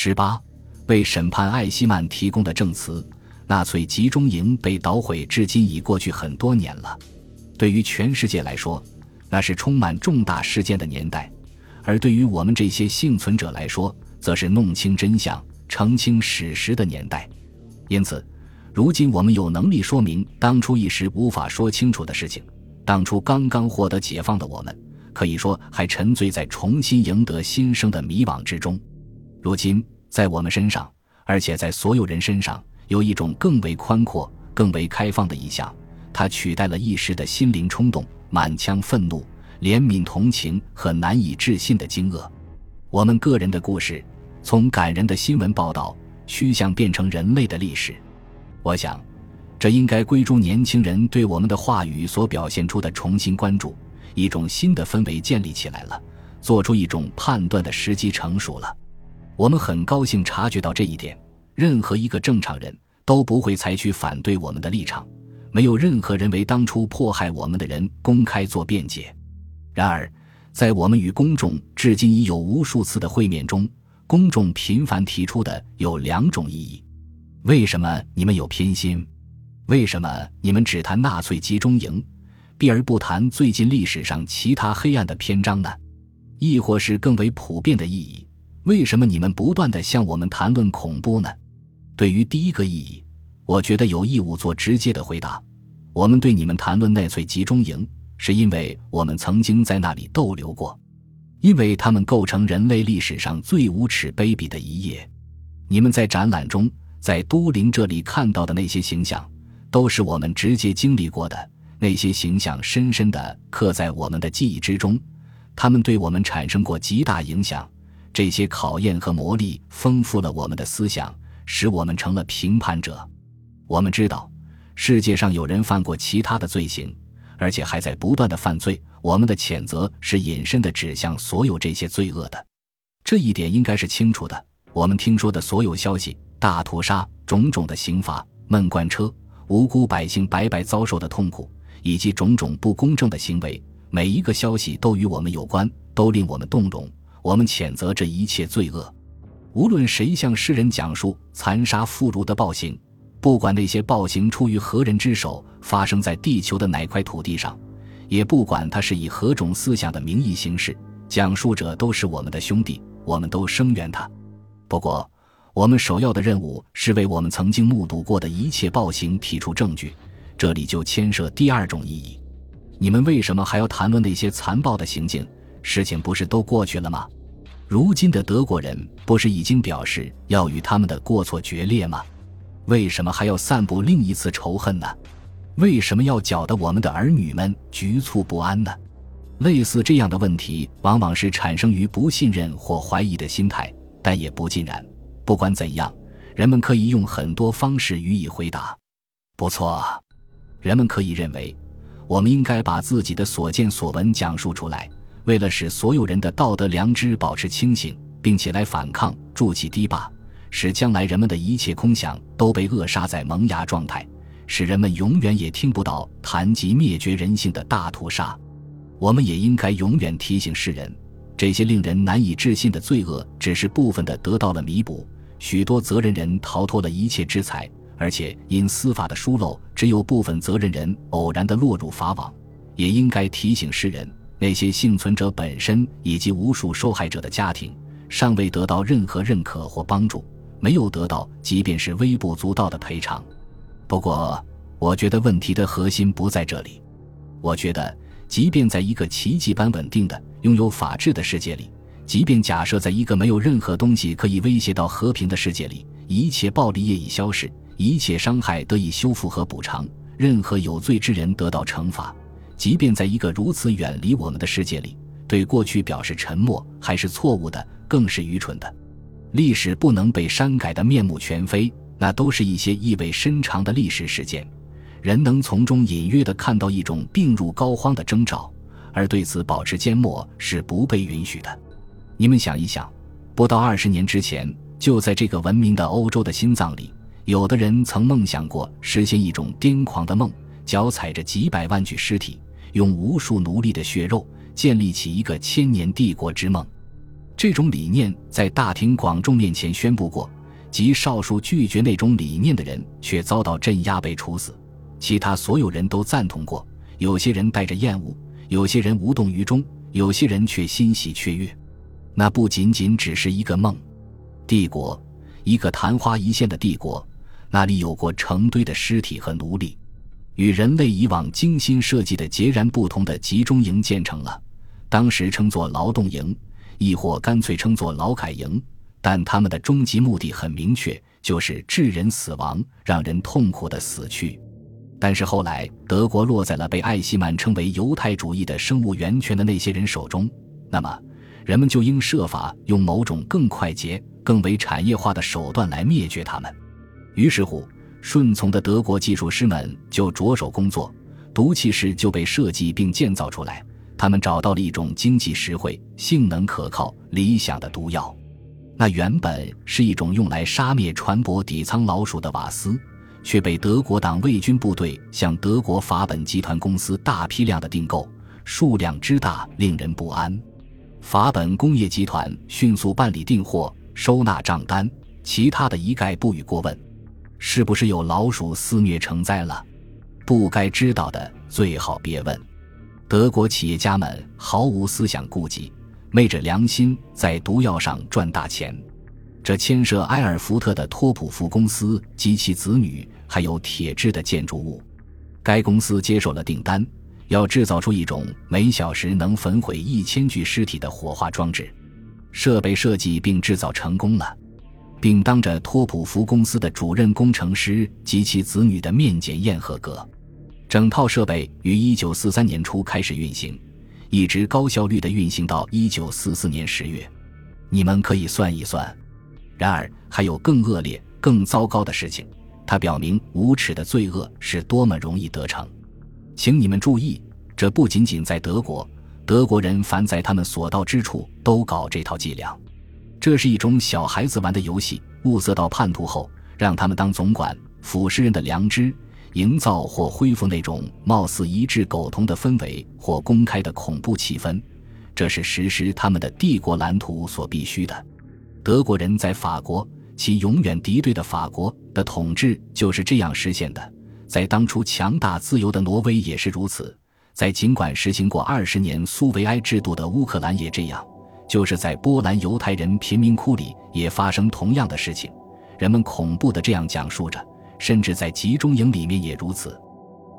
十八，为审判艾希曼提供的证词：纳粹集中营被捣毁至今已过去很多年了。对于全世界来说，那是充满重大事件的年代；而对于我们这些幸存者来说，则是弄清真相、澄清史实的年代。因此，如今我们有能力说明当初一时无法说清楚的事情。当初刚刚获得解放的我们，可以说还沉醉在重新赢得新生的迷惘之中。如今，在我们身上，而且在所有人身上，有一种更为宽阔、更为开放的意象，它取代了一时的心灵冲动、满腔愤怒、怜悯、同情和难以置信的惊愕。我们个人的故事，从感人的新闻报道，趋向变成人类的历史。我想。这应该归诸年轻人对我们的话语所表现出的重新关注，一种新的氛围建立起来了，做出一种判断的时机成熟了。我们很高兴察觉到这一点。任何一个正常人都不会采取反对我们的立场，没有任何人为当初迫害我们的人公开做辩解。然而，在我们与公众至今已有无数次的会面中，公众频繁提出的有两种异议：为什么你们有偏心？为什么你们只谈纳粹集中营，避而不谈最近历史上其他黑暗的篇章呢？亦或是更为普遍的意义？为什么你们不断的向我们谈论恐怖呢？对于第一个意义，我觉得有义务做直接的回答。我们对你们谈论纳粹集中营，是因为我们曾经在那里逗留过，因为他们构成人类历史上最无耻卑鄙的一页。你们在展览中，在都灵这里看到的那些形象。都是我们直接经历过的那些形象，深深地刻在我们的记忆之中。他们对我们产生过极大影响。这些考验和磨砺丰富了我们的思想，使我们成了评判者。我们知道，世界上有人犯过其他的罪行，而且还在不断的犯罪。我们的谴责是隐身的，指向所有这些罪恶的。这一点应该是清楚的。我们听说的所有消息，大屠杀、种种的刑罚、闷罐车。无辜百姓白白遭受的痛苦，以及种种不公正的行为，每一个消息都与我们有关，都令我们动容。我们谴责这一切罪恶。无论谁向世人讲述残杀妇孺的暴行，不管那些暴行出于何人之手，发生在地球的哪块土地上，也不管他是以何种思想的名义行事，讲述者都是我们的兄弟，我们都声援他。不过。我们首要的任务是为我们曾经目睹过的一切暴行提出证据，这里就牵涉第二种意义：你们为什么还要谈论那些残暴的行径？事情不是都过去了吗？如今的德国人不是已经表示要与他们的过错决裂吗？为什么还要散布另一次仇恨呢？为什么要搅得我们的儿女们局促不安呢？类似这样的问题，往往是产生于不信任或怀疑的心态，但也不尽然。不管怎样，人们可以用很多方式予以回答。不错，人们可以认为，我们应该把自己的所见所闻讲述出来，为了使所有人的道德良知保持清醒，并且来反抗、筑起堤坝，使将来人们的一切空想都被扼杀在萌芽状态，使人们永远也听不到谈及灭绝人性的大屠杀。我们也应该永远提醒世人，这些令人难以置信的罪恶只是部分的得到了弥补。许多责任人逃脱了一切制裁，而且因司法的疏漏，只有部分责任人偶然的落入法网。也应该提醒世人，那些幸存者本身以及无数受害者的家庭，尚未得到任何认可或帮助，没有得到即便是微不足道的赔偿。不过，我觉得问题的核心不在这里。我觉得，即便在一个奇迹般稳定的、拥有法治的世界里。即便假设在一个没有任何东西可以威胁到和平的世界里，一切暴力业已消逝，一切伤害得以修复和补偿，任何有罪之人得到惩罚；即便在一个如此远离我们的世界里，对过去表示沉默还是错误的，更是愚蠢的。历史不能被删改的面目全非，那都是一些意味深长的历史事件，人能从中隐约地看到一种病入膏肓的征兆，而对此保持缄默是不被允许的。你们想一想，不到二十年之前，就在这个文明的欧洲的心脏里，有的人曾梦想过实现一种癫狂的梦，脚踩着几百万具尸体，用无数奴隶的血肉建立起一个千年帝国之梦。这种理念在大庭广众面前宣布过，极少数拒绝那种理念的人却遭到镇压被处死，其他所有人都赞同过。有些人带着厌恶，有些人无动于衷，有些人却欣喜雀跃。那不仅仅只是一个梦，帝国，一个昙花一现的帝国，那里有过成堆的尸体和奴隶，与人类以往精心设计的截然不同的集中营建成了，当时称作劳动营。亦或干脆称作劳改营，但他们的终极目的很明确，就是致人死亡，让人痛苦的死去。但是后来，德国落在了被艾希曼称为犹太主义的生物源泉的那些人手中，那么人们就应设法用某种更快捷、更为产业化的手段来灭绝他们。于是乎，顺从的德国技术师们就着手工作，毒气室就被设计并建造出来。他们找到了一种经济实惠、性能可靠、理想的毒药，那原本是一种用来杀灭船舶底舱老鼠的瓦斯，却被德国党卫军部队向德国法本集团公司大批量的订购，数量之大令人不安。法本工业集团迅速办理订货、收纳账单，其他的一概不予过问。是不是有老鼠肆虐成灾了？不该知道的最好别问。德国企业家们毫无思想顾忌，昧着良心在毒药上赚大钱。这牵涉埃尔福特的托普夫公司及其子女，还有铁制的建筑物。该公司接受了订单，要制造出一种每小时能焚毁一千具尸体的火化装置。设备设计并制造成功了，并当着托普福公司的主任工程师及其子女的面检验合格。整套设备于一九四三年初开始运行，一直高效率的运行到一九四四年十月。你们可以算一算。然而，还有更恶劣、更糟糕的事情。它表明无耻的罪恶是多么容易得逞。请你们注意，这不仅仅在德国，德国人凡在他们所到之处都搞这套伎俩。这是一种小孩子玩的游戏。物色到叛徒后，让他们当总管，腐蚀人的良知。营造或恢复那种貌似一致苟同的氛围或公开的恐怖气氛，这是实施他们的帝国蓝图所必须的。德国人在法国，其永远敌对的法国的统治就是这样实现的。在当初强大自由的挪威也是如此。在尽管实行过二十年苏维埃制度的乌克兰也这样。就是在波兰犹太人贫民窟里也发生同样的事情。人们恐怖的这样讲述着。甚至在集中营里面也如此，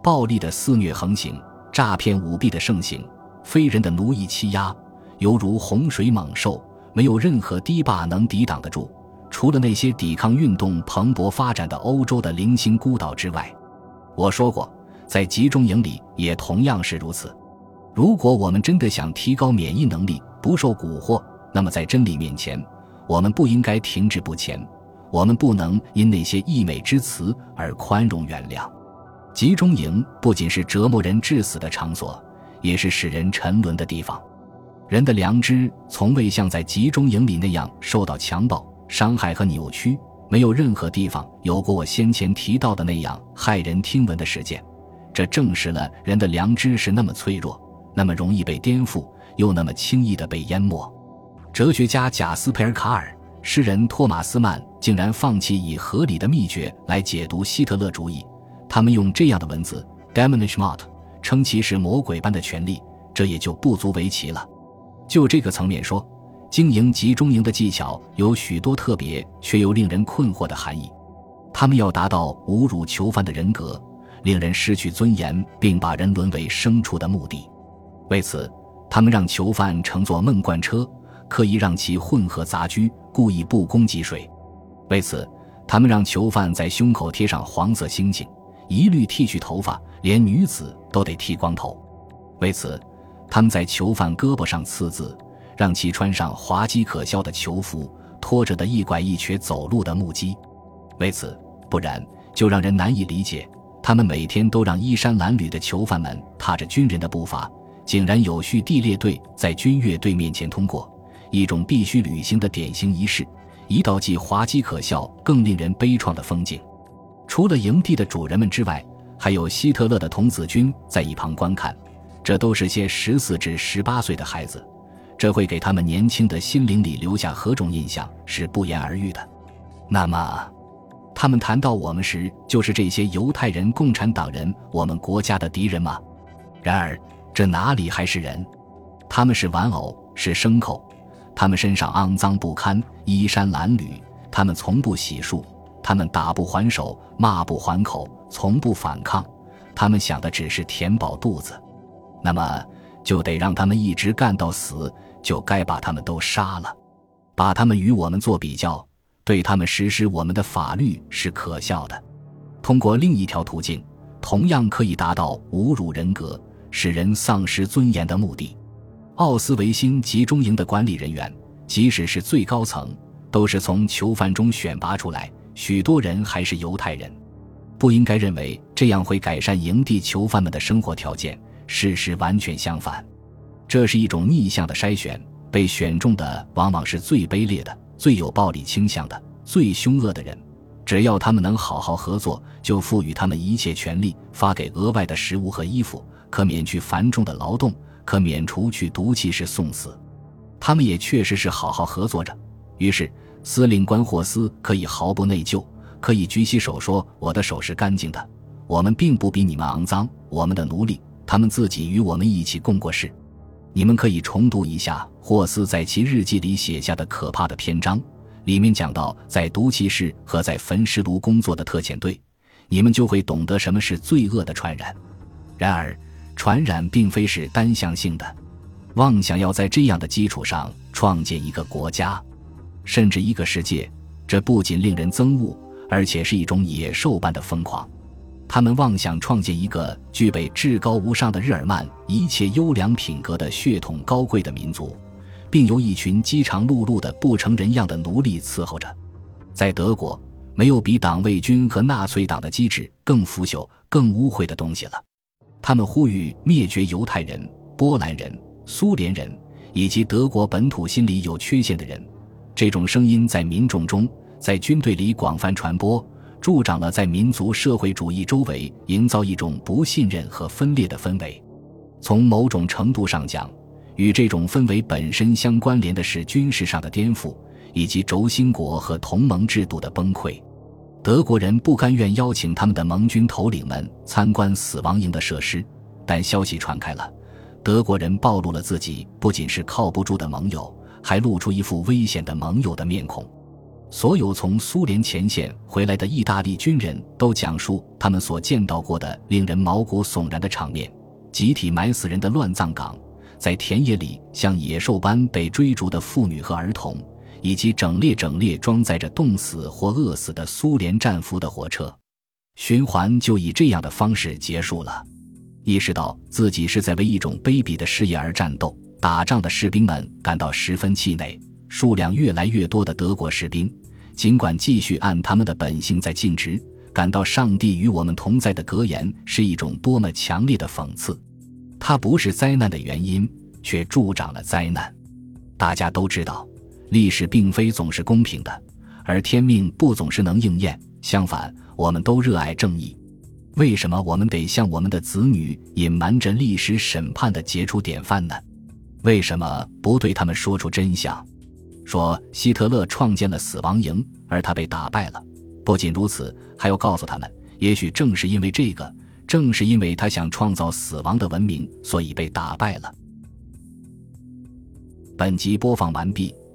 暴力的肆虐横行，诈骗舞弊的盛行，非人的奴役欺压，犹如洪水猛兽，没有任何堤坝能抵挡得住。除了那些抵抗运动蓬勃发展的欧洲的零星孤岛之外，我说过，在集中营里也同样是如此。如果我们真的想提高免疫能力，不受蛊惑，那么在真理面前，我们不应该停滞不前。我们不能因那些溢美之词而宽容原谅。集中营不仅是折磨人致死的场所，也是使人沉沦的地方。人的良知从未像在集中营里那样受到强暴、伤害和扭曲，没有任何地方有过我先前提到的那样骇人听闻的事件。这证实了人的良知是那么脆弱，那么容易被颠覆，又那么轻易地被淹没。哲学家贾斯佩尔·卡尔。诗人托马斯曼竟然放弃以合理的秘诀来解读希特勒主义，他们用这样的文字 d e m o n i s h m o t 称其是魔鬼般的权力，这也就不足为奇了。就这个层面说，经营集中营的技巧有许多特别却又令人困惑的含义。他们要达到侮辱囚犯的人格，令人失去尊严，并把人沦为牲畜的目的。为此，他们让囚犯乘坐闷罐车。刻意让其混合杂居，故意不供给水。为此，他们让囚犯在胸口贴上黄色星星，一律剃去头发，连女子都得剃光头。为此，他们在囚犯胳膊上刺字，让其穿上滑稽可笑的囚服，拖着的一拐一瘸走路的木屐。为此，不然就让人难以理解，他们每天都让衣衫褴褛的囚犯们踏着军人的步伐，井然有序地列队在军乐队面前通过。一种必须履行的典型仪式，一道既滑稽可笑、更令人悲怆的风景。除了营地的主人们之外，还有希特勒的童子军在一旁观看。这都是些十四至十八岁的孩子，这会给他们年轻的心灵里留下何种印象，是不言而喻的。那么，他们谈到我们时，就是这些犹太人、共产党人，我们国家的敌人吗？然而，这哪里还是人？他们是玩偶，是牲口。他们身上肮脏不堪，衣衫褴褛。他们从不洗漱，他们打不还手，骂不还口，从不反抗。他们想的只是填饱肚子。那么，就得让他们一直干到死，就该把他们都杀了，把他们与我们做比较，对他们实施我们的法律是可笑的。通过另一条途径，同样可以达到侮辱人格、使人丧失尊严的目的。奥斯维辛集中营的管理人员，即使是最高层，都是从囚犯中选拔出来，许多人还是犹太人。不应该认为这样会改善营地囚犯们的生活条件，事实完全相反。这是一种逆向的筛选，被选中的往往是最卑劣的、最有暴力倾向的、最凶恶的人。只要他们能好好合作，就赋予他们一切权利，发给额外的食物和衣服，可免去繁重的劳动。可免除去毒气室送死，他们也确实是好好合作着。于是司令官霍斯可以毫不内疚，可以举起手说：“我的手是干净的，我们并不比你们肮脏。我们的奴隶，他们自己与我们一起共过事。你们可以重读一下霍斯在其日记里写下的可怕的篇章，里面讲到在毒气室和在焚尸炉工作的特遣队，你们就会懂得什么是罪恶的传染。然而。”传染并非是单向性的，妄想要在这样的基础上创建一个国家，甚至一个世界，这不仅令人憎恶，而且是一种野兽般的疯狂。他们妄想创建一个具备至高无上的日耳曼一切优良品格的血统高贵的民族，并由一群饥肠辘辘的不成人样的奴隶伺候着。在德国，没有比党卫军和纳粹党的机制更腐朽、更污秽的东西了。他们呼吁灭绝犹太人、波兰人、苏联人以及德国本土心理有缺陷的人。这种声音在民众中、在军队里广泛传播，助长了在民族社会主义周围营造一种不信任和分裂的氛围。从某种程度上讲，与这种氛围本身相关联的是军事上的颠覆，以及轴心国和同盟制度的崩溃。德国人不甘愿邀请他们的盟军头领们参观死亡营的设施，但消息传开了，德国人暴露了自己不仅是靠不住的盟友，还露出一副危险的盟友的面孔。所有从苏联前线回来的意大利军人都讲述他们所见到过的令人毛骨悚然的场面：集体埋死人的乱葬岗，在田野里像野兽般被追逐的妇女和儿童。以及整列整列装载着冻死或饿死的苏联战俘的火车，循环就以这样的方式结束了。意识到自己是在为一种卑鄙的事业而战斗，打仗的士兵们感到十分气馁。数量越来越多的德国士兵，尽管继续按他们的本性在尽职，感到上帝与我们同在的格言是一种多么强烈的讽刺。它不是灾难的原因，却助长了灾难。大家都知道。历史并非总是公平的，而天命不总是能应验。相反，我们都热爱正义。为什么我们得向我们的子女隐瞒着历史审判的杰出典范呢？为什么不对他们说出真相？说希特勒创建了死亡营，而他被打败了。不仅如此，还要告诉他们，也许正是因为这个，正是因为他想创造死亡的文明，所以被打败了。本集播放完毕。